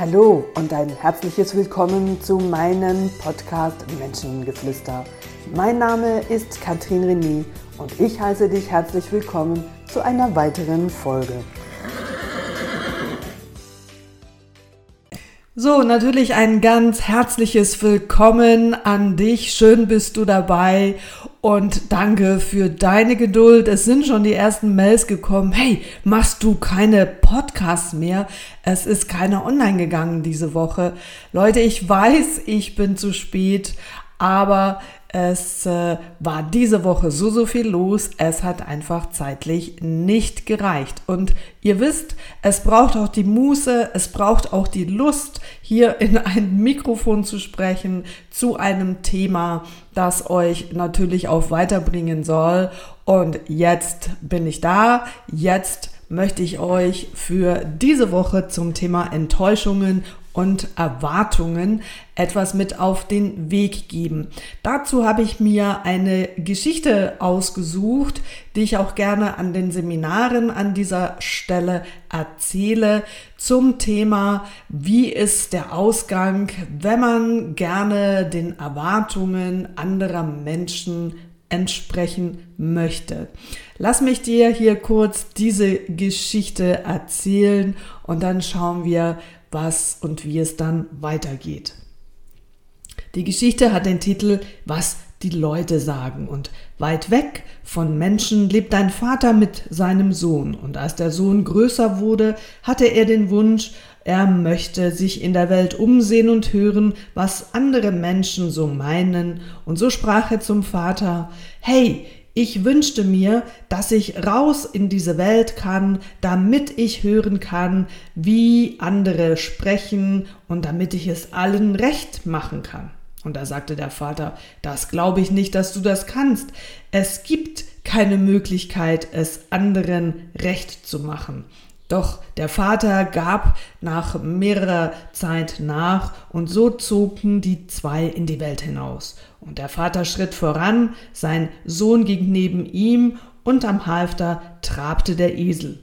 Hallo und ein herzliches Willkommen zu meinem Podcast Menschengeflüster. Mein Name ist Katrin René und ich heiße dich herzlich willkommen zu einer weiteren Folge. So, natürlich ein ganz herzliches Willkommen an dich. Schön bist du dabei und danke für deine Geduld. Es sind schon die ersten Mails gekommen. Hey, machst du keine Podcasts mehr? Es ist keiner online gegangen diese Woche. Leute, ich weiß, ich bin zu spät, aber es äh, war diese Woche so, so viel los. Es hat einfach zeitlich nicht gereicht. Und ihr wisst, es braucht auch die Muße, es braucht auch die Lust, hier in ein Mikrofon zu sprechen zu einem Thema, das euch natürlich auch weiterbringen soll. Und jetzt bin ich da. Jetzt möchte ich euch für diese Woche zum Thema Enttäuschungen und Erwartungen etwas mit auf den Weg geben. Dazu habe ich mir eine Geschichte ausgesucht, die ich auch gerne an den Seminaren an dieser Stelle erzähle zum Thema, wie ist der Ausgang, wenn man gerne den Erwartungen anderer Menschen entsprechen möchte. Lass mich dir hier kurz diese Geschichte erzählen und dann schauen wir, was und wie es dann weitergeht. Die Geschichte hat den Titel Was die Leute sagen. Und weit weg von Menschen lebt ein Vater mit seinem Sohn. Und als der Sohn größer wurde, hatte er den Wunsch, er möchte sich in der Welt umsehen und hören, was andere Menschen so meinen, und so sprach er zum Vater Hey, ich wünschte mir, dass ich raus in diese Welt kann, damit ich hören kann, wie andere sprechen und damit ich es allen recht machen kann. Und da sagte der Vater, das glaube ich nicht, dass du das kannst. Es gibt keine Möglichkeit, es anderen recht zu machen. Doch der Vater gab nach mehrerer Zeit nach und so zogen die zwei in die Welt hinaus. Und der Vater schritt voran, sein Sohn ging neben ihm und am Halfter trabte der Esel.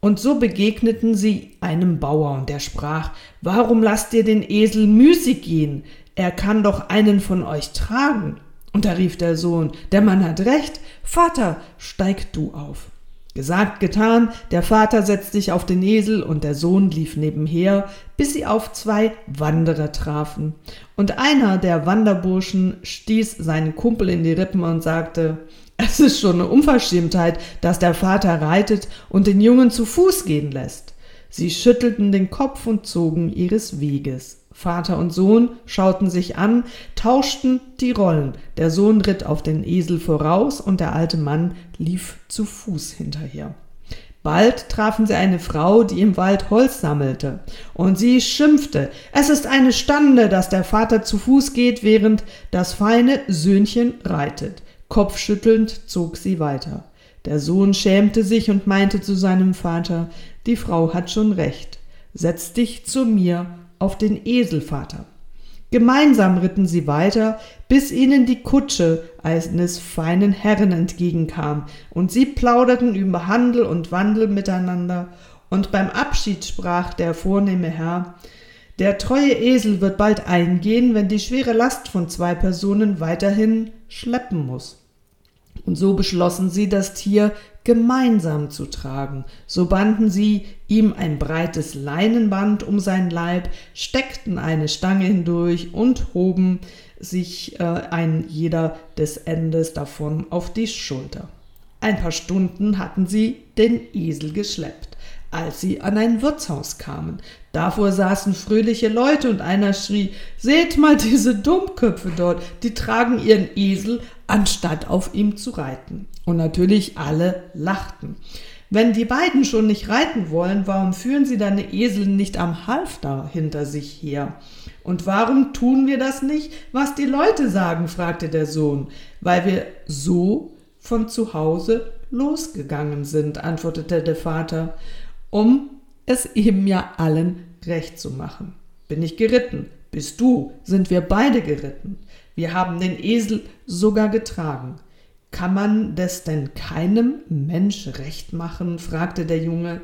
Und so begegneten sie einem Bauer und der sprach, Warum lasst ihr den Esel müßig gehen? Er kann doch einen von euch tragen. Und da rief der Sohn, der Mann hat recht, Vater, steig du auf. Gesagt, getan, der Vater setzte sich auf den Esel und der Sohn lief nebenher, bis sie auf zwei Wanderer trafen. Und einer der Wanderburschen stieß seinen Kumpel in die Rippen und sagte, es ist schon eine Unverschämtheit, dass der Vater reitet und den Jungen zu Fuß gehen lässt. Sie schüttelten den Kopf und zogen ihres Weges. Vater und Sohn schauten sich an, tauschten die Rollen. Der Sohn ritt auf den Esel voraus und der alte Mann lief zu Fuß hinterher. Bald trafen sie eine Frau, die im Wald Holz sammelte, und sie schimpfte, es ist eine Stande, dass der Vater zu Fuß geht, während das feine Söhnchen reitet. Kopfschüttelnd zog sie weiter. Der Sohn schämte sich und meinte zu seinem Vater, die Frau hat schon recht, setz dich zu mir auf den Esel, Vater. Gemeinsam ritten sie weiter, bis ihnen die Kutsche eines feinen Herren entgegenkam, und sie plauderten über Handel und Wandel miteinander, und beim Abschied sprach der vornehme Herr Der treue Esel wird bald eingehen, wenn die schwere Last von zwei Personen weiterhin schleppen muss. Und so beschlossen sie, das Tier gemeinsam zu tragen. So banden sie ihm ein breites Leinenband um sein Leib, steckten eine Stange hindurch und hoben sich äh, ein jeder des Endes davon auf die Schulter. Ein paar Stunden hatten sie den Esel geschleppt als sie an ein Wirtshaus kamen. Davor saßen fröhliche Leute und einer schrie, seht mal diese Dummköpfe dort, die tragen ihren Esel, anstatt auf ihm zu reiten. Und natürlich alle lachten. Wenn die beiden schon nicht reiten wollen, warum führen sie deine Esel nicht am Halfter hinter sich her? Und warum tun wir das nicht, was die Leute sagen? fragte der Sohn. Weil wir so von zu Hause losgegangen sind, antwortete der Vater, um es eben ja allen recht zu machen. Bin ich geritten? Bist du? Sind wir beide geritten? Wir haben den Esel sogar getragen. Kann man das denn keinem Mensch recht machen? fragte der Junge.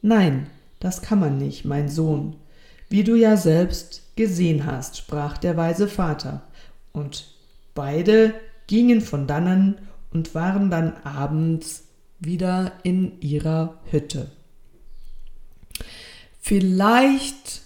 Nein, das kann man nicht, mein Sohn. wie du ja selbst gesehen hast, sprach der weise Vater. Und beide gingen von dannen und waren dann abends wieder in ihrer Hütte. Vielleicht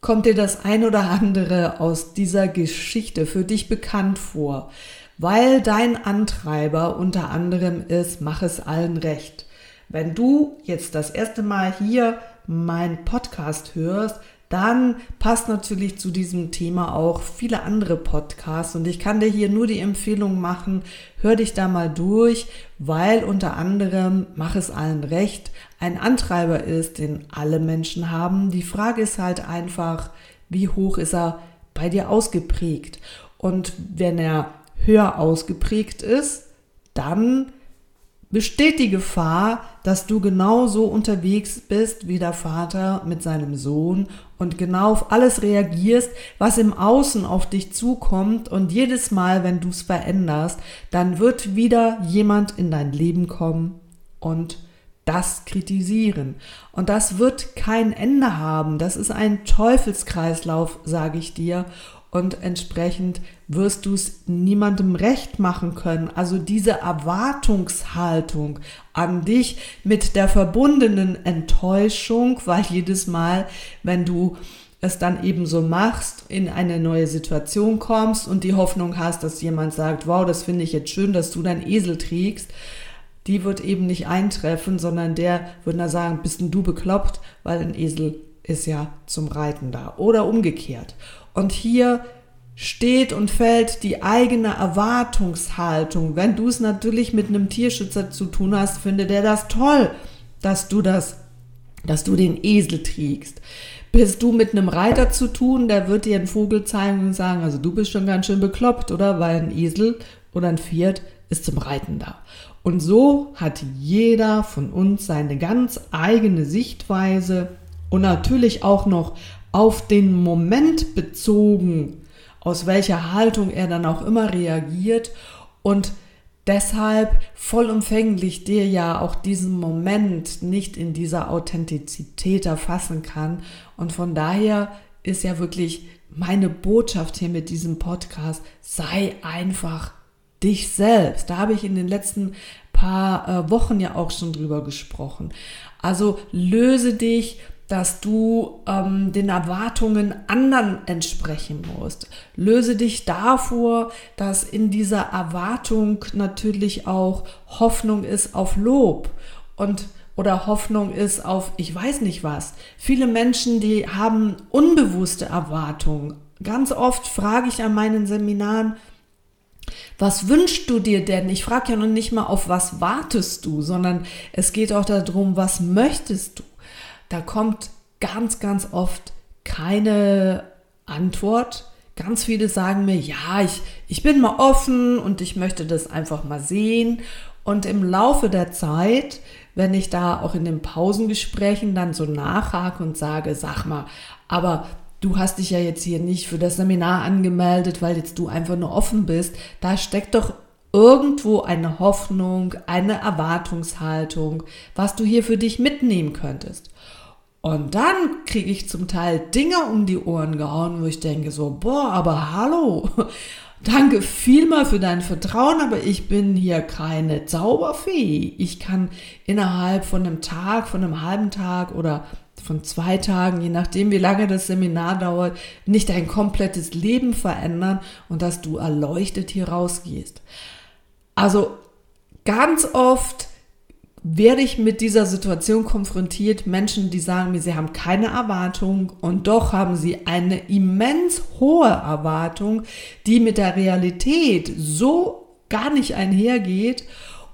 kommt dir das ein oder andere aus dieser Geschichte für dich bekannt vor, weil dein Antreiber unter anderem ist, mach es allen recht. Wenn du jetzt das erste Mal hier meinen Podcast hörst, dann passt natürlich zu diesem Thema auch viele andere Podcasts und ich kann dir hier nur die Empfehlung machen, hör dich da mal durch, weil unter anderem, mach es allen recht, ein Antreiber ist, den alle Menschen haben. Die Frage ist halt einfach, wie hoch ist er bei dir ausgeprägt? Und wenn er höher ausgeprägt ist, dann besteht die Gefahr, dass du genauso unterwegs bist wie der Vater mit seinem Sohn und genau auf alles reagierst, was im Außen auf dich zukommt und jedes Mal, wenn du es veränderst, dann wird wieder jemand in dein Leben kommen und das kritisieren. Und das wird kein Ende haben. Das ist ein Teufelskreislauf, sage ich dir und entsprechend wirst du es niemandem recht machen können. Also diese Erwartungshaltung an dich mit der verbundenen Enttäuschung, weil jedes Mal, wenn du es dann eben so machst, in eine neue Situation kommst und die Hoffnung hast, dass jemand sagt, wow, das finde ich jetzt schön, dass du dein Esel trägst, die wird eben nicht eintreffen, sondern der würde dann sagen, bist denn du bekloppt, weil ein Esel ist ja zum Reiten da oder umgekehrt. Und hier steht und fällt die eigene Erwartungshaltung. Wenn du es natürlich mit einem Tierschützer zu tun hast, findet er das toll, dass du das, dass du den Esel trägst. Bist du mit einem Reiter zu tun, der wird dir einen Vogel zeigen und sagen, also du bist schon ganz schön bekloppt, oder? Weil ein Esel oder ein Pferd ist zum Reiten da. Und so hat jeder von uns seine ganz eigene Sichtweise und natürlich auch noch auf den Moment bezogen, aus welcher Haltung er dann auch immer reagiert und deshalb vollumfänglich dir ja auch diesen Moment nicht in dieser Authentizität erfassen kann. Und von daher ist ja wirklich meine Botschaft hier mit diesem Podcast, sei einfach dich selbst. Da habe ich in den letzten paar äh, Wochen ja auch schon drüber gesprochen. Also löse dich dass du ähm, den Erwartungen anderen entsprechen musst. Löse dich davor, dass in dieser Erwartung natürlich auch Hoffnung ist auf Lob und oder Hoffnung ist auf ich weiß nicht was. Viele Menschen, die haben unbewusste Erwartungen. Ganz oft frage ich an meinen Seminaren, was wünschst du dir denn? Ich frage ja noch nicht mal, auf was wartest du, sondern es geht auch darum, was möchtest du? Da kommt ganz, ganz oft keine Antwort. Ganz viele sagen mir, ja, ich, ich bin mal offen und ich möchte das einfach mal sehen. Und im Laufe der Zeit, wenn ich da auch in den Pausengesprächen dann so nachhake und sage, sag mal, aber du hast dich ja jetzt hier nicht für das Seminar angemeldet, weil jetzt du einfach nur offen bist, da steckt doch irgendwo eine Hoffnung, eine Erwartungshaltung, was du hier für dich mitnehmen könntest. Und dann kriege ich zum Teil Dinge um die Ohren gehauen, wo ich denke so, boah, aber hallo, danke vielmal für dein Vertrauen, aber ich bin hier keine Zauberfee. Ich kann innerhalb von einem Tag, von einem halben Tag oder von zwei Tagen, je nachdem, wie lange das Seminar dauert, nicht dein komplettes Leben verändern und dass du erleuchtet hier rausgehst. Also ganz oft werde ich mit dieser Situation konfrontiert, Menschen, die sagen mir, sie haben keine Erwartung und doch haben sie eine immens hohe Erwartung, die mit der Realität so gar nicht einhergeht.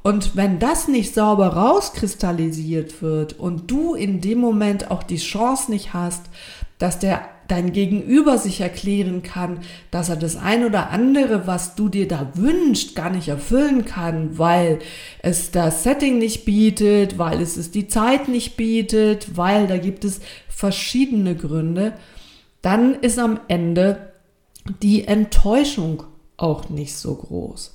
Und wenn das nicht sauber rauskristallisiert wird und du in dem Moment auch die Chance nicht hast, dass der dein Gegenüber sich erklären kann, dass er das ein oder andere, was du dir da wünschst, gar nicht erfüllen kann, weil es das Setting nicht bietet, weil es es die Zeit nicht bietet, weil da gibt es verschiedene Gründe, dann ist am Ende die Enttäuschung auch nicht so groß.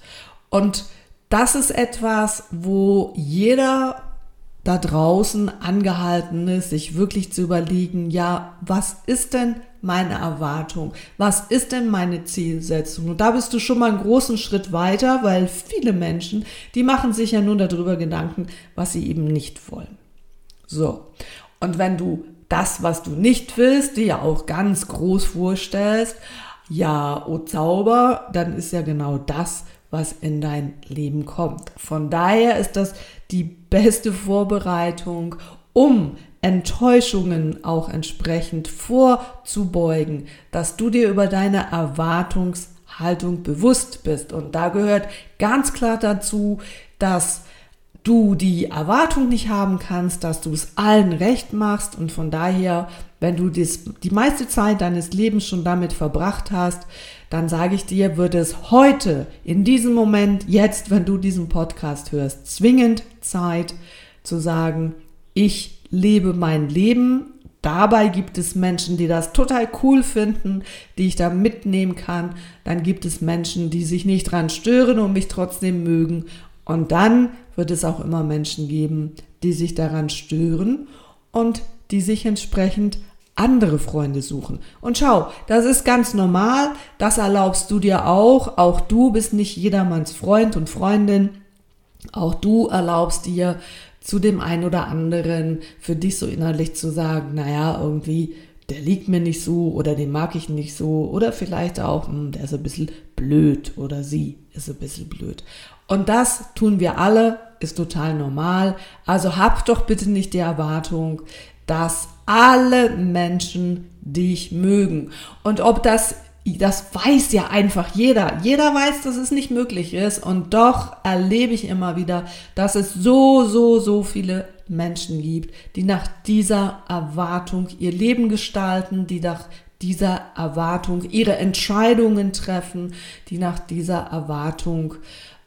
Und das ist etwas, wo jeder da draußen angehalten ist, sich wirklich zu überlegen, ja, was ist denn meine Erwartung? Was ist denn meine Zielsetzung? Und da bist du schon mal einen großen Schritt weiter, weil viele Menschen, die machen sich ja nur darüber Gedanken, was sie eben nicht wollen. So. Und wenn du das, was du nicht willst, dir ja auch ganz groß vorstellst, ja, oh Zauber, dann ist ja genau das, was in dein Leben kommt. Von daher ist das die beste Vorbereitung, um Enttäuschungen auch entsprechend vorzubeugen, dass du dir über deine Erwartungshaltung bewusst bist. Und da gehört ganz klar dazu, dass du die Erwartung nicht haben kannst, dass du es allen recht machst und von daher, wenn du dies, die meiste Zeit deines Lebens schon damit verbracht hast, dann sage ich dir, wird es heute, in diesem Moment, jetzt, wenn du diesen Podcast hörst, zwingend Zeit zu sagen, ich lebe mein Leben. Dabei gibt es Menschen, die das total cool finden, die ich da mitnehmen kann. Dann gibt es Menschen, die sich nicht dran stören und mich trotzdem mögen. Und dann wird es auch immer Menschen geben, die sich daran stören und die sich entsprechend andere Freunde suchen. Und schau, das ist ganz normal, das erlaubst du dir auch. Auch du bist nicht jedermanns Freund und Freundin. Auch du erlaubst dir zu dem einen oder anderen für dich so innerlich zu sagen, naja, irgendwie, der liegt mir nicht so oder den mag ich nicht so oder vielleicht auch, hm, der ist ein bisschen blöd oder sie ist ein bisschen blöd. Und das tun wir alle, ist total normal. Also hab doch bitte nicht die Erwartung, dass alle Menschen dich mögen. Und ob das, das weiß ja einfach jeder. Jeder weiß, dass es nicht möglich ist. Und doch erlebe ich immer wieder, dass es so, so, so viele Menschen gibt, die nach dieser Erwartung ihr Leben gestalten, die nach dieser Erwartung ihre Entscheidungen treffen, die nach dieser Erwartung,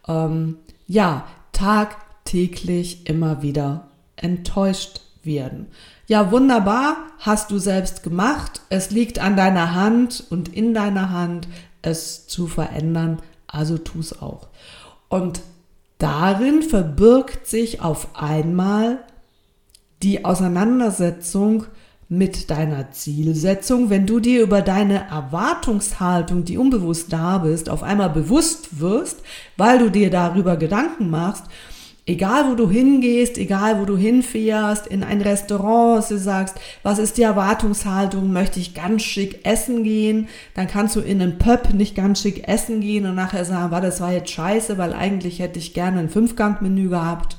ähm, ja, tagtäglich immer wieder enttäuscht werden. Ja, wunderbar, hast du selbst gemacht. Es liegt an deiner Hand und in deiner Hand, es zu verändern. Also tu es auch. Und darin verbirgt sich auf einmal die Auseinandersetzung mit deiner Zielsetzung, wenn du dir über deine Erwartungshaltung, die unbewusst da bist, auf einmal bewusst wirst, weil du dir darüber Gedanken machst Egal wo du hingehst, egal wo du hinfährst, in ein Restaurant, du sagst, was ist die Erwartungshaltung, möchte ich ganz schick essen gehen, dann kannst du in einen Pub nicht ganz schick essen gehen und nachher sagen, war das war jetzt scheiße, weil eigentlich hätte ich gerne ein Fünfgang-Menü gehabt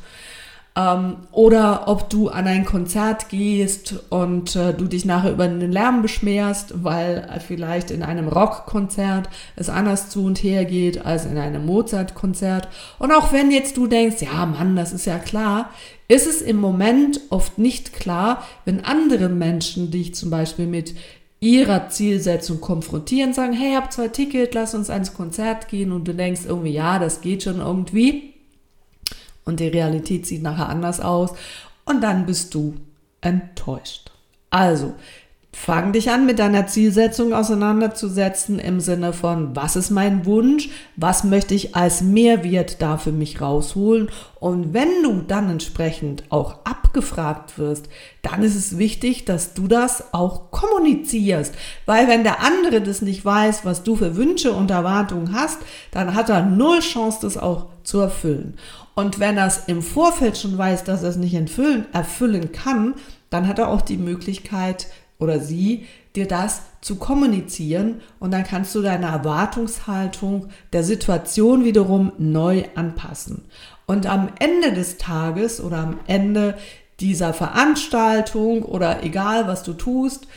ähm, oder ob du an ein Konzert gehst und äh, du dich nachher über den Lärm beschmerst, weil vielleicht in einem Rockkonzert es anders zu und her geht als in einem Mozart-Konzert. Und auch wenn jetzt du denkst, ja Mann, das ist ja klar, ist es im Moment oft nicht klar, wenn andere Menschen dich zum Beispiel mit ihrer Zielsetzung konfrontieren, sagen, hey, habe zwei Tickets, lass uns ans Konzert gehen und du denkst irgendwie, ja, das geht schon irgendwie und die Realität sieht nachher anders aus und dann bist du enttäuscht. Also, fang dich an, mit deiner Zielsetzung auseinanderzusetzen im Sinne von, was ist mein Wunsch, was möchte ich als Mehrwert da für mich rausholen und wenn du dann entsprechend auch abgefragt wirst, dann ist es wichtig, dass du das auch kommunizierst, weil wenn der andere das nicht weiß, was du für Wünsche und Erwartungen hast, dann hat er null Chance, das auch zu erfüllen. Und wenn er es im Vorfeld schon weiß, dass er es nicht erfüllen, erfüllen kann, dann hat er auch die Möglichkeit oder sie, dir das zu kommunizieren und dann kannst du deine Erwartungshaltung der Situation wiederum neu anpassen. Und am Ende des Tages oder am Ende dieser Veranstaltung oder egal was du tust,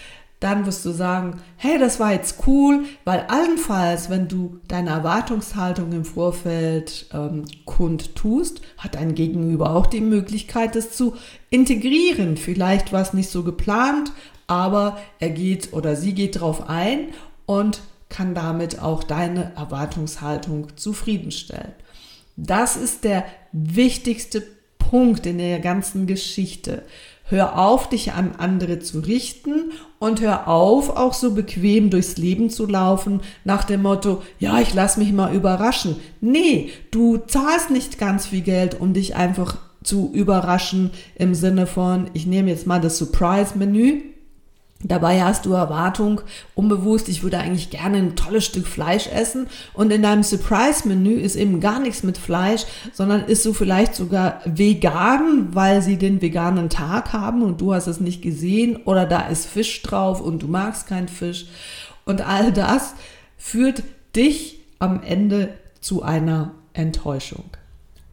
dann wirst du sagen, hey, das war jetzt cool, weil allenfalls, wenn du deine Erwartungshaltung im Vorfeld ähm, kund tust, hat dein Gegenüber auch die Möglichkeit, das zu integrieren. Vielleicht war es nicht so geplant, aber er geht oder sie geht drauf ein und kann damit auch deine Erwartungshaltung zufriedenstellen. Das ist der wichtigste Punkt in der ganzen Geschichte. Hör auf, dich an andere zu richten und hör auf, auch so bequem durchs Leben zu laufen nach dem Motto, ja, ich lass mich mal überraschen. Nee, du zahlst nicht ganz viel Geld, um dich einfach zu überraschen im Sinne von, ich nehme jetzt mal das Surprise-Menü. Dabei hast du Erwartung, unbewusst, ich würde eigentlich gerne ein tolles Stück Fleisch essen. Und in deinem Surprise-Menü ist eben gar nichts mit Fleisch, sondern ist so vielleicht sogar vegan, weil sie den veganen Tag haben und du hast es nicht gesehen. Oder da ist Fisch drauf und du magst keinen Fisch. Und all das führt dich am Ende zu einer Enttäuschung.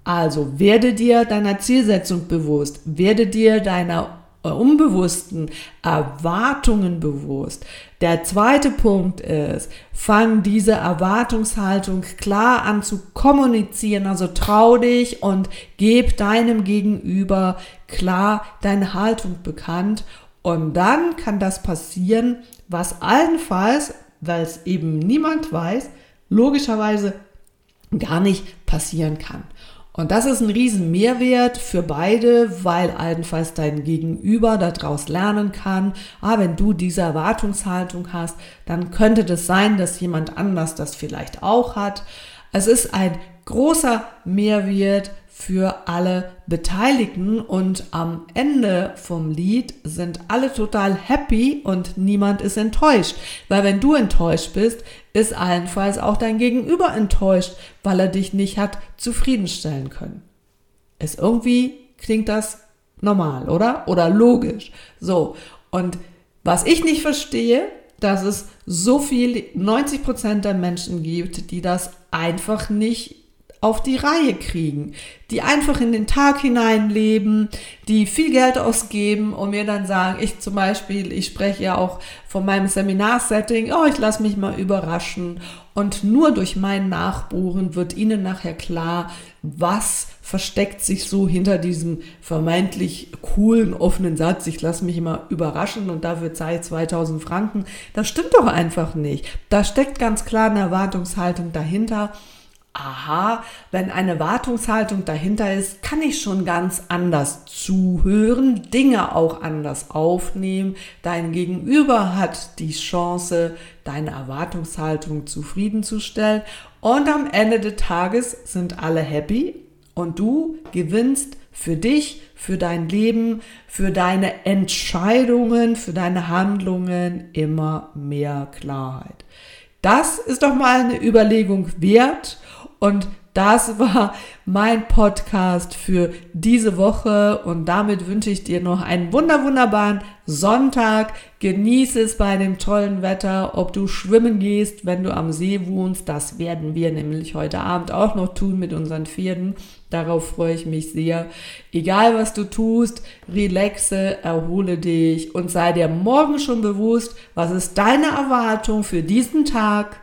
Also werde dir deiner Zielsetzung bewusst, werde dir deiner unbewussten Erwartungen bewusst. Der zweite Punkt ist, fang diese Erwartungshaltung klar an zu kommunizieren. Also trau dich und gib deinem Gegenüber klar deine Haltung bekannt. Und dann kann das passieren, was allenfalls, weil es eben niemand weiß, logischerweise gar nicht passieren kann. Und das ist ein riesen Mehrwert für beide, weil allenfalls dein Gegenüber daraus lernen kann, ah, wenn du diese Erwartungshaltung hast, dann könnte das sein, dass jemand anders das vielleicht auch hat. Es ist ein großer Mehrwert für alle Beteiligten und am Ende vom Lied sind alle total happy und niemand ist enttäuscht. Weil wenn du enttäuscht bist, ist allenfalls auch dein Gegenüber enttäuscht, weil er dich nicht hat zufriedenstellen können. Ist irgendwie klingt das normal, oder? Oder logisch. So. Und was ich nicht verstehe, dass es so viel, 90 Prozent der Menschen gibt, die das einfach nicht auf die Reihe kriegen, die einfach in den Tag hineinleben, die viel Geld ausgeben und mir dann sagen, ich zum Beispiel, ich spreche ja auch von meinem Seminarsetting, oh, ich lasse mich mal überraschen und nur durch mein Nachbohren wird ihnen nachher klar, was versteckt sich so hinter diesem vermeintlich coolen, offenen Satz, ich lasse mich immer überraschen und dafür zahle ich 2000 Franken. Das stimmt doch einfach nicht. Da steckt ganz klar eine Erwartungshaltung dahinter aha, wenn eine Wartungshaltung dahinter ist, kann ich schon ganz anders zuhören, Dinge auch anders aufnehmen. Dein Gegenüber hat die Chance, deine Erwartungshaltung zufriedenzustellen und am Ende des Tages sind alle happy und du gewinnst für dich, für dein Leben, für deine Entscheidungen, für deine Handlungen immer mehr Klarheit. Das ist doch mal eine Überlegung wert und das war mein Podcast für diese Woche und damit wünsche ich dir noch einen wunder wunderbaren Sonntag. Genieße es bei dem tollen Wetter, ob du schwimmen gehst, wenn du am See wohnst. Das werden wir nämlich heute Abend auch noch tun mit unseren Pferden. Darauf freue ich mich sehr. Egal was du tust, relaxe, erhole dich und sei dir morgen schon bewusst, was ist deine Erwartung für diesen Tag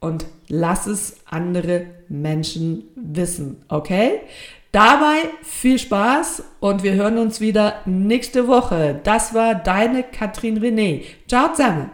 und lass es andere Menschen wissen, okay? Dabei viel Spaß und wir hören uns wieder nächste Woche. Das war deine Katrin René. Ciao zusammen.